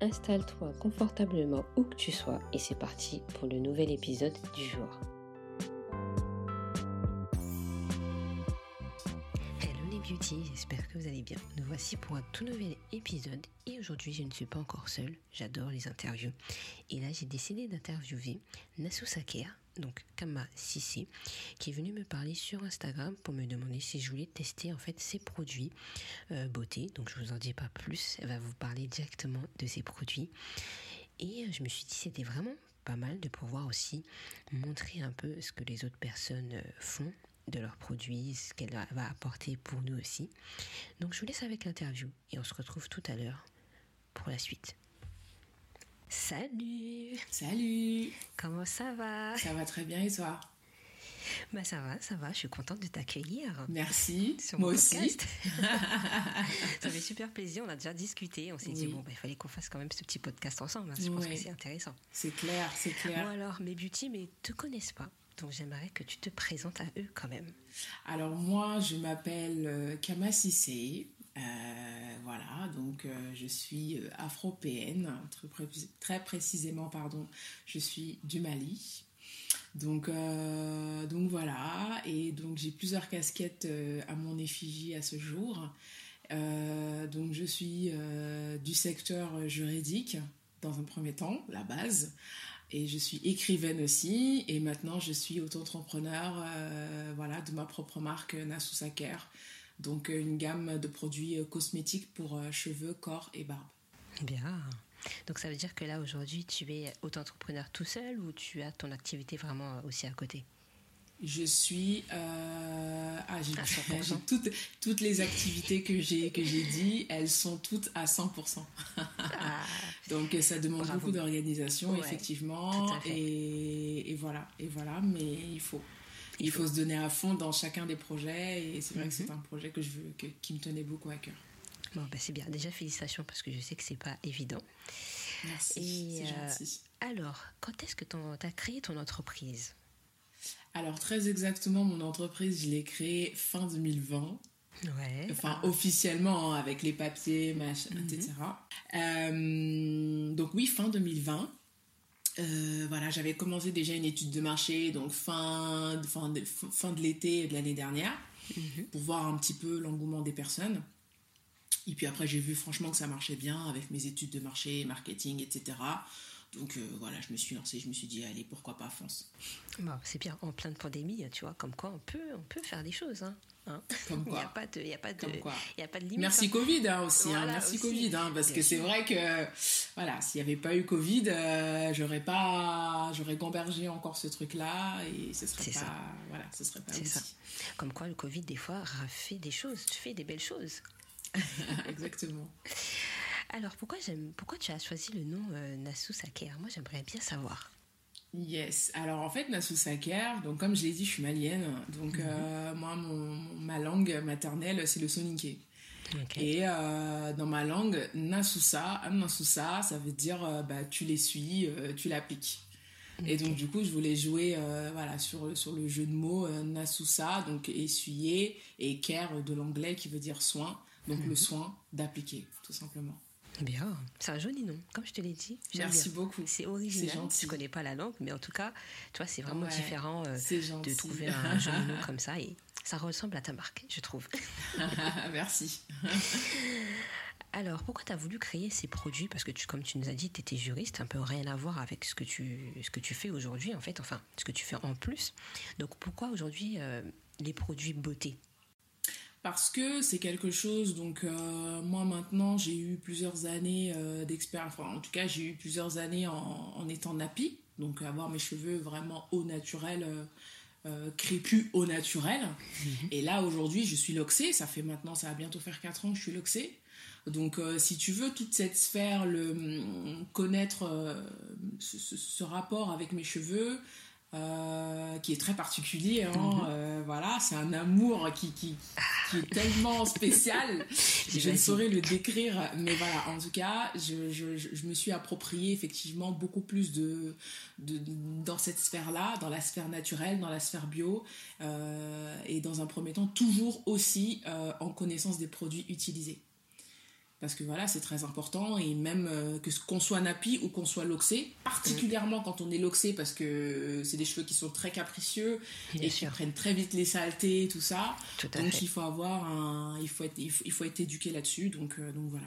Installe-toi confortablement où que tu sois et c'est parti pour le nouvel épisode du jour. Hello les beauty, j'espère que vous allez bien. Nous voici pour un tout nouvel épisode et aujourd'hui je ne suis pas encore seule, j'adore les interviews. Et là j'ai décidé d'interviewer Nassou Saker, donc Kama Sissi, qui est venu me parler sur Instagram pour me demander si je voulais tester en fait ses produits euh, beauté. Donc je vous en dis pas plus, elle va vous parler directement de ses produits. Et euh, je me suis dit c'était vraiment pas mal de pouvoir aussi montrer un peu ce que les autres personnes euh, font de leurs produits, ce qu'elle va apporter pour nous aussi. Donc je vous laisse avec l'interview et on se retrouve tout à l'heure pour la suite. Salut Salut Comment ça va? Ça va très bien et toi? Bah ça va, ça va, je suis contente de t'accueillir. Merci, moi aussi. ça fait super plaisir, on a déjà discuté, on s'est dit bon, bah, il fallait qu'on fasse quand même ce petit podcast ensemble, hein. je pense que c'est intéressant. C'est clair, c'est clair. Bon alors, mes beauty, mais te connaissent pas, donc j'aimerais que tu te présentes à eux quand même. Alors moi, je m'appelle euh, Kama Sissé, voilà, donc euh, je suis euh, afropéenne, très, très, précisément, pardon, je suis du Mali. Donc, donc voilà, et donc j'ai plusieurs casquettes à mon effigie à ce jour. donc je suis du secteur juridique dans un premier temps, la base. Et je suis écrivaine aussi. Et maintenant, je suis auto-entrepreneur voilà, de ma propre marque Nassou Saker donc euh, une gamme de produits euh, cosmétiques pour euh, cheveux, corps et barbe. Bien. Donc ça veut dire que là aujourd'hui tu es auto-entrepreneur tout seul ou tu as ton activité vraiment aussi à côté? Je suis ah, j'ai, toutes, toutes les activités que j'ai que j'ai dit elles sont toutes à 100% ah. donc ça demande beaucoup d'organisation effectivement et, et, voilà et voilà mais il faut il faut se donner à fond dans chacun des projets et c'est vrai que c'est mhm. un projet que je veux, qui me tenait beaucoup à cœur. Bon, ben c'est bien. Déjà, félicitations parce que je sais que c'est pas évident. Merci. c'est euh, gentil. Alors, quand est-ce que tu as créé ton entreprise? Alors, très exactement, mon entreprise, je l'ai créée fin 2020. Ouais. Enfin, officiellement, hein, avec les papiers, machin, etc. Mhm. Euh, donc, oui, fin 2020. Euh, voilà, j'avais commencé déjà une étude de marché, donc fin, fin, de, fin de l'été de l'année dernière, mhm. pour voir un petit peu l'engouement des personnes. Et puis après, j'ai vu franchement que ça marchait bien avec mes études de marché, marketing, etc. Donc euh, voilà, je me suis lancée, je me suis dit, allez, pourquoi pas, fonce. Bon, c'est bien, en pleine pandémie, tu vois, comme quoi on peut, on peut faire des choses. Hein. Hein. Comme quoi. Il n'y a pas de, il y a pas de, il y a pas de limite. Merci hein. Covid hein, aussi, merci Covid, parce que c'est vrai que voilà, s'il n'y avait pas eu Covid, euh, j'aurais pas, j'aurais gambergé encore ce truc-là et ce serait pas, ça. voilà, ce serait pas. Ça. Comme quoi le Covid des fois fait des choses, fait des belles choses. Exactement. Alors pourquoi j'aime, pourquoi tu as choisi le nom euh, Nassou Saker? Moi j'aimerais bien savoir. Yes. Alors en fait, Nassou Saker, donc comme je l'ai dit, je suis malienne. Donc mhm. euh, moi, mon, ma langue maternelle, c'est le soninké. Et euh, dans ma langue, Nasusa, Nasusa, ça veut dire euh, bah, tu l'essuies, tu l'appliques. Et donc du coup, je voulais jouer voilà, sur, sur le jeu de mots Nasusa, donc essuyer, et care de l'anglais qui veut dire soin, donc le mhm. soin d'appliquer, tout simplement. Bien, c'est un joli nom, comme je te l'ai dit. Merci beaucoup. C'est original. Je connais pas la langue, mais en tout cas, tu vois, c'est vraiment différent euh, de trouver un joli nom comme ça et ça ressemble à ta marque, je trouve. Merci. Alors, pourquoi tu as voulu créer ces produits? Parce que, tu, comme tu nous as dit, tu étais juriste, un peu rien à voir avec ce que tu, ce que tu fais aujourd'hui, en fait, enfin, ce que tu fais en plus. Donc, pourquoi aujourd'hui euh, les produits beauté? Parce que c'est quelque chose, donc euh, moi maintenant j'ai eu plusieurs années euh, d'expérience, enfin, en tout cas j'ai eu plusieurs années en, étant nappy, donc avoir mes cheveux vraiment au naturel, euh, crépus au naturel. Mhm. Et là aujourd'hui je suis loxée, ça fait maintenant, ça va bientôt faire 4 ans que je suis loxée. Donc, si tu veux toute cette sphère, le hum, connaître ce, rapport avec mes cheveux, euh, qui est très particulier. Hein, mhm. euh, voilà, c'est un amour qui, qui, est tellement spécial. je ne saurais le décrire, mais voilà, en tout cas, je, je, je me suis approprié effectivement beaucoup plus de, de dans cette sphère-là, dans la sphère naturelle, dans la sphère bio, euh, et dans un premier temps, toujours aussi en connaissance des produits utilisés parce que voilà, c'est très important et même euh, que qu'on soit nappy ou qu'on soit loxé, particulièrement quand on est loxé parce que euh, c'est des cheveux qui sont très capricieux et qui prennent très vite les saletés, tout ça. donc il faut avoir un, il faut être, il faut, être éduqué là-dessus. Donc euh, donc voilà.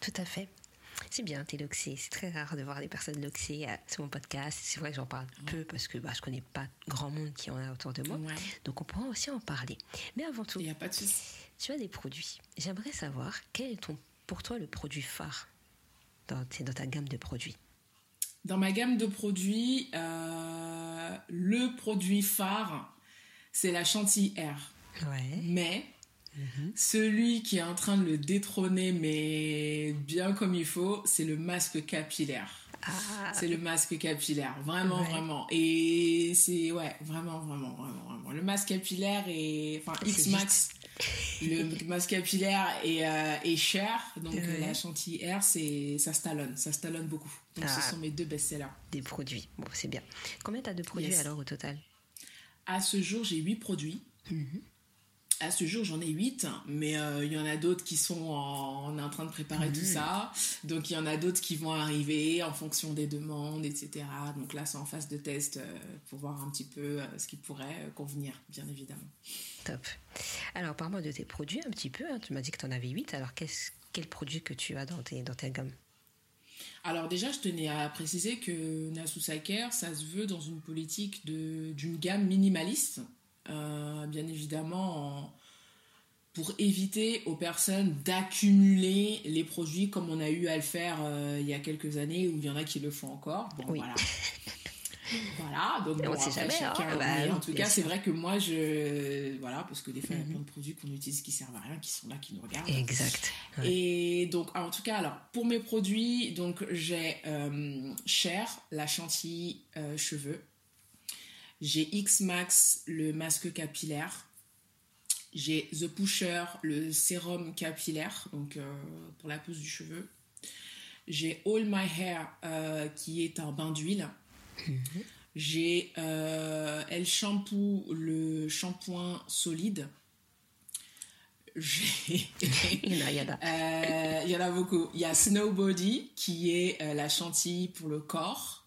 Tout à fait. C'est bien, t'es loxé. C'est très rare de voir des personnes loxées sur mon podcast. C'est vrai que j'en parle peu parce que bah, je connais pas grand monde qui en a autour de moi. Donc on pourra aussi en parler. Mais avant tout, a pas de tu as des produits. J'aimerais savoir quel est ton, pour toi le produit phare dans, dans ta gamme de produits? Dans ma gamme de produits, euh, le produit phare, c'est la chantilly Air. Ouais. Mais mhm. celui qui est en train de le détrôner, mais bien comme il faut, c'est le masque capillaire. Ah. C'est le masque capillaire, vraiment, vraiment. Et c'est, ouais, vraiment, vraiment, vraiment, vraiment. Le masque capillaire est, enfin, X-Max, le masque capillaire est, euh, cher, donc la chantilly Air, c'est, ça stallonne, ça stallonne beaucoup. Donc ce ah. sont mes deux best-sellers. Des produits, bon, c'est bien. Combien tu as de produits alors au total? À ce jour, j'ai 8 produits. Mhm à ce jour, j'en ai 8, mais euh, il y en a d'autres qui sont en, on est en train de préparer tout ça. Donc, il y en a d'autres qui vont arriver en fonction des demandes, etc. Donc là, c'est en phase de test euh, pour voir un petit peu euh, ce qui pourrait convenir, bien évidemment. Top. Alors, parle-moi de tes produits un petit peu. Hein. Tu m'as dit que tu en avais 8. Alors, quel produit que tu as dans, tes, dans ta gamme? Alors déjà, je tenais à préciser que Nasusa Care, ça se veut dans une politique d'une gamme minimaliste. Euh, bien évidemment, pour éviter aux personnes d'accumuler les produits comme on a eu à le faire euh, il y a quelques années, où il y en a qui le font encore. Bon, voilà. Voilà, donc bon, après, jamais, hein. chacun, bah en tout cas, c'est vrai que moi, je. Voilà, parce que des fois, il y a mhm. plein de produits qu'on utilise qui servent à rien, qui sont là, qui nous regardent. Exact. Et donc, en tout cas, alors, pour mes produits, donc j'ai euh, Cher, la chantilly cheveux. J'ai X-Max, le masque capillaire. J'ai The Pusher, le sérum capillaire, donc euh, pour la pousse du cheveu. J'ai All My Hair, euh, qui est un bain d'huile. Mhm. J'ai euh, El Shampoo, le shampoing solide. il, y en a, il y en a beaucoup. Il y a Snow Body, qui est la chantilly pour le corps.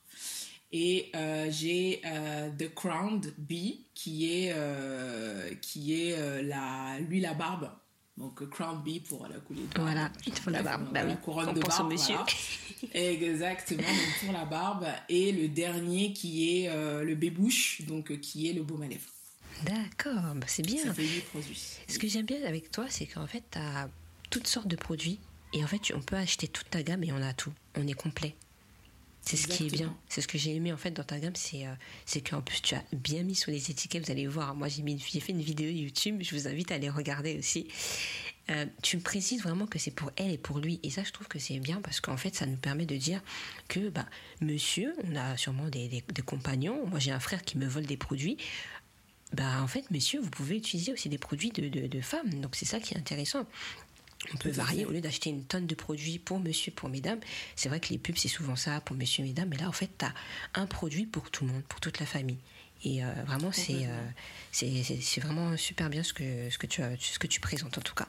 Et euh, j'ai euh, The Crowned Bee qui est, euh, qui est la, l'huile à barbe. Donc Crowned Bee pour la coulée de barbe. Voilà, il faut la barbe. Bah la couronne de barbe. Monsieur. Exactement, donc pour la barbe. Et le dernier qui est le bébouche, donc qui est le baume à lèvres. D'accord, bah, c'est bien. Ça fait produits. Ce que j'aime bien avec toi, c'est qu'en fait, tu as toutes sortes de produits. Et en fait, on peut acheter toute ta gamme et on a tout. On est complet. C'est ce qui est bien. C'est ce que j'ai aimé en fait dans ta gamme, c'est euh, c'est qu'en plus tu as bien mis sur les étiquettes. Vous allez voir, moi j'ai fait une vidéo YouTube. Je vous invite à aller regarder aussi. Euh, tu me précises vraiment que c'est pour elle et pour lui. Et ça, je trouve que c'est bien parce qu'en fait, ça nous permet de dire que, bah, monsieur, on a sûrement des, des, compagnons. Moi, j'ai un frère qui me vole des produits. Bah, en fait, monsieur, vous pouvez utiliser aussi des produits de, de, de femmes. Donc, c'est ça qui est intéressant. On peut varier au lieu d'acheter une tonne de produits pour monsieur, pour mesdames. C'est vrai que les pubs, c'est souvent ça pour monsieur, mesdames. Mais là, en fait, tu as un produit pour tout le monde, pour toute la famille. Et euh, vraiment, euh, c'est c'est vraiment super bien ce que, ce, que tu as, ce que tu présentes, en tout cas.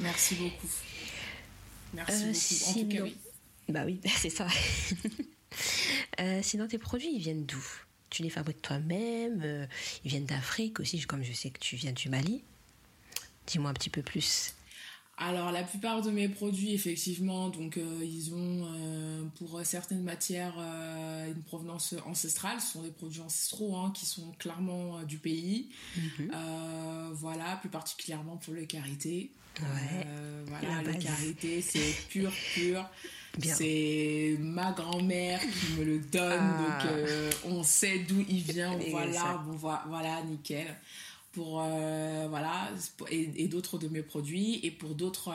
Merci beaucoup. Merci euh, beaucoup. En tout cas, oui. Bah oui, c'est ça. sinon, tes produits, ils viennent d'où? Tu les fabriques toi-même Ils viennent d'Afrique aussi, comme je sais que tu viens du Mali. Dis-moi un petit peu plus. Alors la plupart de mes produits, effectivement, donc euh, ils ont euh, pour certaines matières euh, une provenance ancestrale. Ce sont des produits ancestraux hein, qui sont clairement du pays. Mhm. voilà, plus particulièrement pour le karité. voilà, le karité, c'est pur, pur. C'est ma grand-mère qui me le donne, ah. donc on sait d'où il vient. Voilà, bon, voilà, nickel. Pour voilà et, d'autres de mes produits et pour d'autres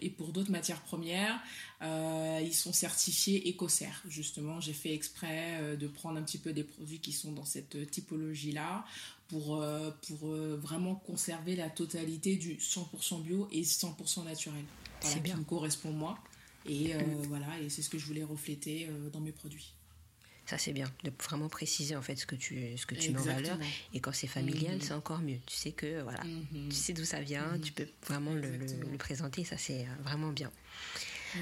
et pour d'autres matières premières ils sont certifiés EcoCert justement j'ai fait exprès de prendre un petit peu des produits qui sont dans cette typologie là pour pour vraiment conserver la totalité du 100% bio et 100% naturel. Voilà, qui me correspond moi. Et mm. voilà et c'est ce que je voulais refléter dans mes produits ça, c'est bien, de vraiment préciser en fait ce que tu, ce que tu mets en valeur. Et quand c'est familial, mhm. c'est encore mieux. Tu sais que, voilà, mhm. tu sais d'où ça vient, tu peux vraiment le, le, présenter. Ça, c'est euh, vraiment bien.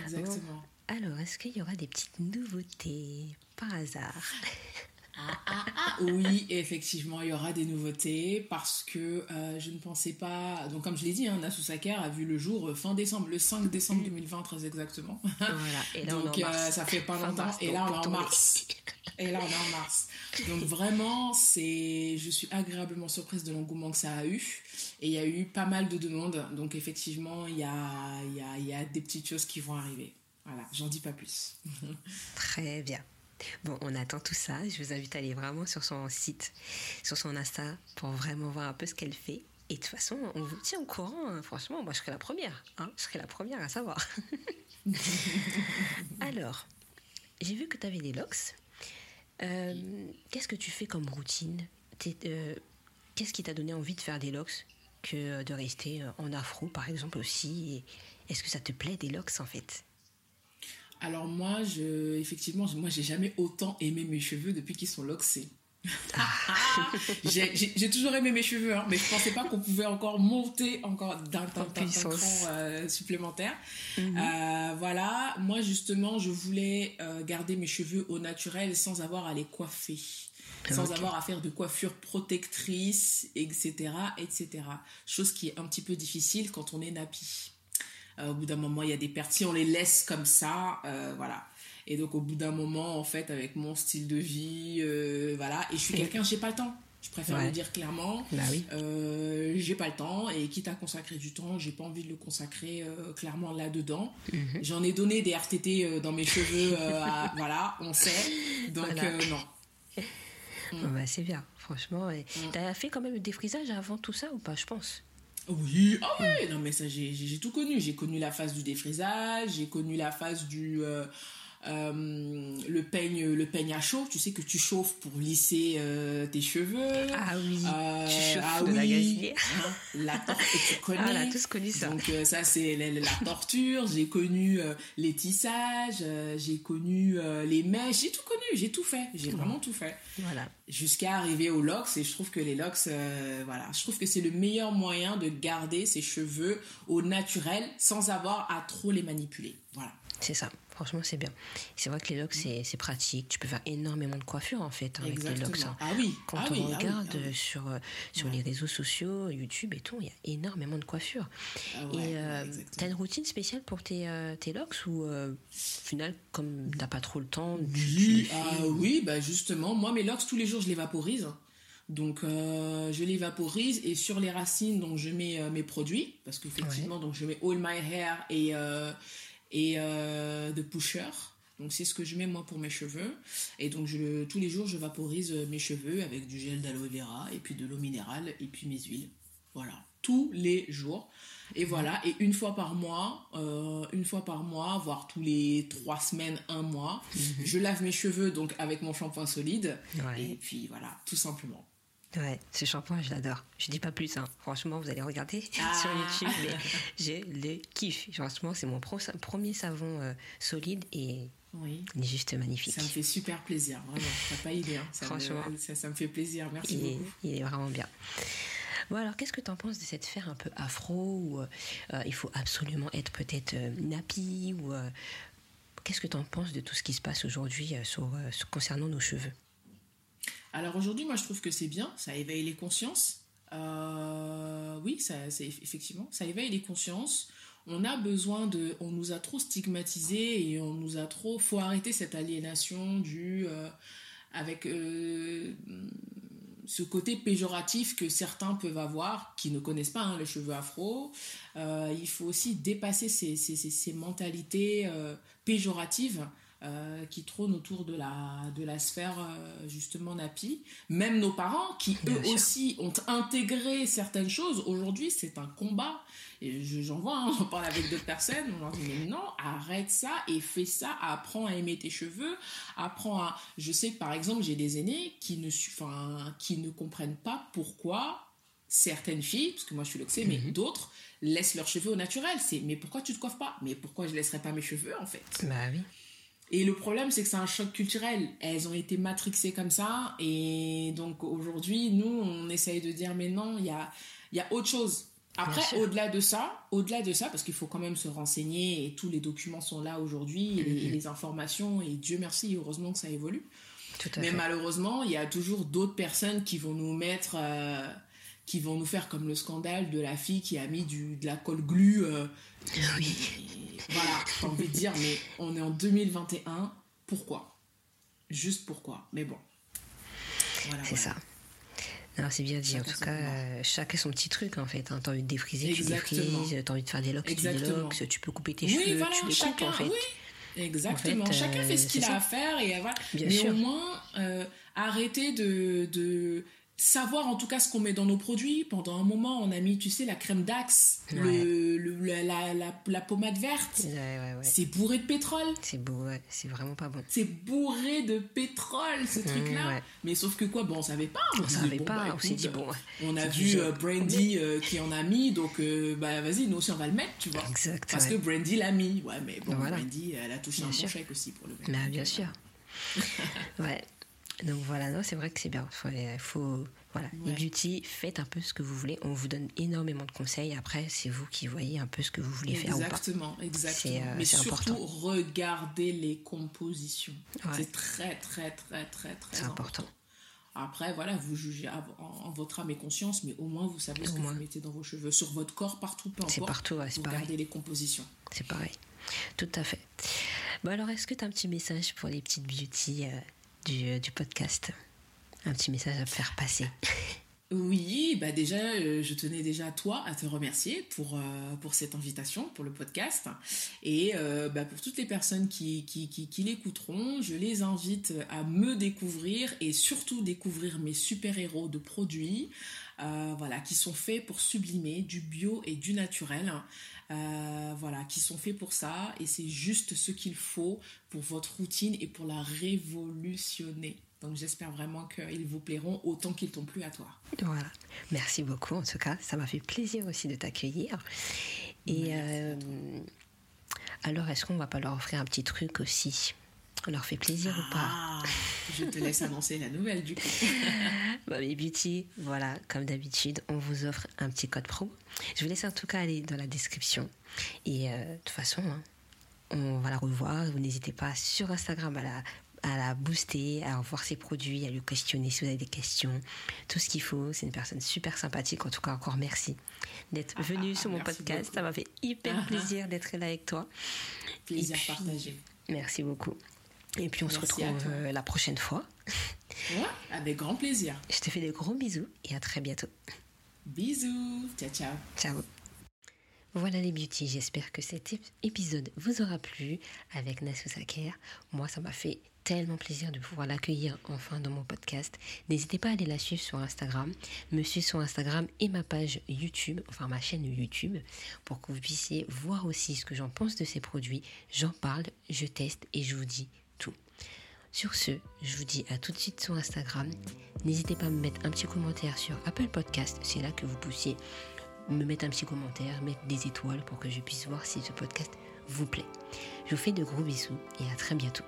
Exactement. alors, est-ce qu'il y aura des petites nouveautés par hasard? Ah, ah, ah, oui, effectivement, il y aura des nouveautés parce que euh, je ne pensais pas. Donc, comme je l'ai dit, hein, Saker a vu le jour euh, fin décembre, le 5 décembre 2020, très exactement. Voilà, et là, donc, euh, ça fait pas longtemps. et là, on est en mars. Et là, on est en mars. Donc, vraiment, c'est, je suis agréablement surprise de l'engouement que ça a eu. Et il y a eu pas mal de demandes. Donc, effectivement, il y a, il y a, il y a des petites choses qui vont arriver. Voilà, j'en dis pas plus. Très bien. Bon, on attend tout ça. Je vous invite à aller vraiment sur son site, sur son Insta, pour vraiment voir un peu ce qu'elle fait. Et de toute façon, on vous tient au courant. Hein. Franchement, moi, je serai la première. Hein. Je serai la première à savoir. Alors, j'ai vu que tu avais des locks. Euh, qu'est-ce que tu fais comme routine euh, Qu'est-ce qui t'a donné envie de faire des locks que de rester en afro, par exemple, aussi Est-ce que ça te plaît des locks, en fait? Alors moi, je, effectivement, moi j'ai jamais autant aimé mes cheveux depuis qu'ils sont loxés. Ah. j'ai toujours aimé mes cheveux, hein, mais je pensais pas qu'on pouvait encore monter encore d'un cran euh, supplémentaire. Mhm. Euh, voilà, moi justement, je voulais euh, garder mes cheveux au naturel sans avoir à les coiffer, sans avoir à faire de coiffure protectrice, etc., etc. Chose qui est un petit peu difficile quand on est nappy. Euh, au bout d'un moment, il y a des pertes. Si on les laisse comme ça, euh, voilà. Et donc, au bout d'un moment, en fait, avec mon style de vie, euh, voilà. Et je suis quelqu'un, j'ai pas le temps. Je préfère le dire clairement. Bah oui. j'ai pas le temps et quitte à consacrer du temps, j'ai pas envie de le consacrer clairement là-dedans. Mhm. J'en ai donné des RTT dans mes cheveux, voilà, on sait. Donc non. Bah, c'est bien, franchement. Mm. Tu as fait quand même des frisages avant tout ça ou pas, je pense? Oui, ah oui, non mais ça j'ai tout connu. J'ai connu la phase du défrisage, j'ai connu la phase du euh, euh, le peigne le peigne à chaud. Tu sais que tu chauffes pour lisser euh, tes cheveux. Ah oui. tu chauffes ah de oui. La, hein, la torture, tu connais. Ah, on a tous connu ça. Donc ça c'est la, la, torture. J'ai connu les tissages, j'ai connu les mèches, j'ai tout connu, j'ai tout fait, j'ai vraiment tout fait. Voilà jusqu'à arriver aux locks et je trouve que les locks euh, voilà je trouve que c'est le meilleur moyen de garder ses cheveux au naturel sans avoir à trop les manipuler voilà c'est ça franchement c'est bien. C'est vrai que les locks c'est pratique. Tu peux faire énormément de coiffure en fait avec les locks hein. ah oui. Quand ah on ah regarde sur euh, sur les réseaux sociaux YouTube et tout il y a énormément de coiffure. Ah et euh, t'as une routine spéciale pour tes, tes locks ou au final comme t'as pas trop le temps oui, oui bah justement moi mes locks tous les jours je les vaporise. Donc euh, je les vaporise et sur les racines donc je mets euh, mes produits parce qu'effectivement donc je mets All My Hair et euh, et The Pusher. Donc c'est ce que je mets moi pour mes cheveux et donc je, tous les jours je vaporise mes cheveux avec du gel d'aloe vera et puis de l'eau minérale et puis mes huiles. Voilà, tous les jours. Et voilà, et une fois par mois, euh, une fois par mois, voire tous les trois semaines, un mois, mhm. je lave mes cheveux donc avec mon shampoing solide. Et puis voilà, tout simplement. Ouais, ce shampoing, je l'adore. Je dis pas plus, hein. franchement, vous allez regarder ah. sur YouTube, mais j'ai le kiff. Franchement, c'est mon premier savon euh, solide et oui. il est juste magnifique. Ça me fait super plaisir, vraiment. T'as pas idée. Hein. Ça franchement, me, ça, me fait plaisir. Merci beaucoup. il est vraiment bien. Bon, alors, qu'est-ce que tu en penses de cette faire un peu afro ou euh, euh, il faut absolument être peut-être euh, nappy ou qu'est-ce que tu en penses de tout ce qui se passe aujourd'hui sur, concernant nos cheveux? Alors aujourd'hui, moi, je trouve que c'est bien, ça éveille les consciences. oui, ça, c'est effectivement, ça éveille les consciences. On a besoin de, on nous a trop stigmatisés et on nous a trop, faut arrêter cette aliénation du avec ce côté péjoratif que certains peuvent avoir, qui ne connaissent pas hein, les cheveux afro. Euh, il faut aussi dépasser ces, mentalités euh, péjoratives euh, qui trônent autour de la, de la sphère euh, justement NAPI. Même nos parents qui eux aussi ont intégré certaines choses. Aujourd'hui, c'est un combat. Et j'en vois, hein, j'en parle avec d'autres personnes. On leur dit mais non, arrête ça et fais ça. Apprends à aimer tes cheveux. Apprends à. Je sais que par exemple, j'ai des aînés qui ne, enfin, qui ne comprennent pas pourquoi certaines filles, parce que moi je suis loxée, mais mhm. d'autres laissent leurs cheveux au naturel. C'est mais pourquoi tu te coiffes pas? Mais pourquoi je laisserais pas mes cheveux en fait? Bah oui. Et le problème, c'est que c'est un choc culturel. Elles ont été matrixées comme ça. Et donc aujourd'hui, nous, on essaye de dire, mais non, il y a, y a autre chose. Après, au-delà de ça, au-delà de ça, parce qu'il faut quand même se renseigner et tous les documents sont là aujourd'hui et, les informations, et Dieu merci, heureusement que ça évolue. mais malheureusement, il y a toujours d'autres personnes qui vont nous mettre, euh, qui vont nous faire comme le scandale de la fille qui a mis du, de la colle glue. Euh, oui. voilà, j'ai envie de dire, mais on est en 2021, pourquoi? Juste pourquoi Mais bon. Voilà, c'est ça. Alors c'est bien dit, en tout cas, euh, chacun son petit truc en fait. Hein. T'as envie de défriser, tu défrises, t'as envie de faire des locks, tu déloques, tu peux couper tes cheveux, tu les chacun, coupes en fait. Oui. Exactement, chacun fait ce euh, qu'il a à faire et voilà. Mais au moins, euh, arrêter de, de savoir en tout cas ce qu'on met dans nos produits. Pendant un moment, on a mis, tu sais, la crème d'axe, le, la, la, la, pommade verte. c'est bourré de pétrole. C'est c'est vraiment pas bon. C'est bourré de pétrole, ce mmh, truc-là. Mais sauf que quoi, bon, on savait pas. On, savait pas, bah, on s'est dit, bon. On a vu euh, Brandy euh, qui en a mis, donc euh, bah vas-y, nous aussi on va le mettre, tu vois. Exact. Parce que Brandy l'a mis. Ouais, mais bon, Brandy, elle a touché un bon chèque aussi pour le mettre. Bah, bien sûr. ouais. Donc voilà, c'est vrai que c'est bien. Il faut, voilà, les beauty, faites un peu ce que vous voulez. On vous donne énormément de conseils. Après, c'est vous qui voyez un peu ce que vous voulez faire ou pas. Exactement, exactement. Euh, Mais surtout, important. regardez les compositions. C'est très, très, très, très, très important. Après, voilà, vous jugez en, votre âme et conscience, mais au moins vous savez ce que vous mettez dans vos cheveux, sur votre corps, partout, peu importe. C'est partout, c'est pareil. Regardez les compositions. C'est pareil, tout à fait. Bon alors, est-ce que tu as un petit message pour les petites beauty euh, euh, du, podcast. Un petit message à faire passer. Oui, bah déjà, euh, je tenais déjà toi à te remercier pour, euh, pour cette invitation, pour le podcast. Et bah, pour toutes les personnes qui, qui, qui, l'écouteront, je les invite à me découvrir et surtout découvrir mes super-héros de produits, voilà, qui sont faits pour sublimer du bio et du naturel. Euh, voilà, qui sont faits pour ça et c'est juste ce qu'il faut pour votre routine et pour la révolutionner. Donc j'espère vraiment qu'ils vous plairont autant qu'ils t'ont plu à toi. Voilà, merci beaucoup en tout cas, ça m'a fait plaisir aussi de t'accueillir. Et euh, alors est-ce qu'on va pas leur offrir un petit truc aussi? On leur fait plaisir ou pas ah, Je te laisse annoncer la nouvelle du coup. bah, mais Beauty, voilà, comme d'habitude, on vous offre un petit code pro. Je vous laisse en tout cas aller dans la description. Et euh, de toute façon, hein, on va la revoir. Vous n'hésitez pas sur Instagram à la, à la booster, à voir ses produits, à lui questionner si vous avez des questions, tout ce qu'il faut. C'est une personne super sympathique. En tout cas, encore merci d'être ah, venu ah, sur mon podcast. Ça m'a fait hyper plaisir d'être là avec toi. Plaisir partagé. Merci beaucoup. Et puis on se retrouve euh, la prochaine fois. Ouais, avec grand plaisir. Je te fais des gros bisous et à très bientôt. Bisous. Ciao, ciao. Ciao. Voilà les beauty, j'espère que cet épisode vous aura plu avec Nassou Saker. Moi, ça m'a fait tellement plaisir de pouvoir l'accueillir enfin dans mon podcast. N'hésitez pas à aller la suivre sur Instagram, me suivre sur Instagram et ma page YouTube, enfin ma chaîne YouTube, pour que vous puissiez voir aussi ce que j'en pense de ces produits. J'en parle, je teste et je vous dis. Sur ce, je vous dis à tout de suite sur Instagram. N'hésitez pas à me mettre un petit commentaire sur Apple Podcast. C'est là que vous puissiez me mettre un petit commentaire, mettre des étoiles pour que je puisse voir si ce podcast vous plaît. Je vous fais de gros bisous et à très bientôt.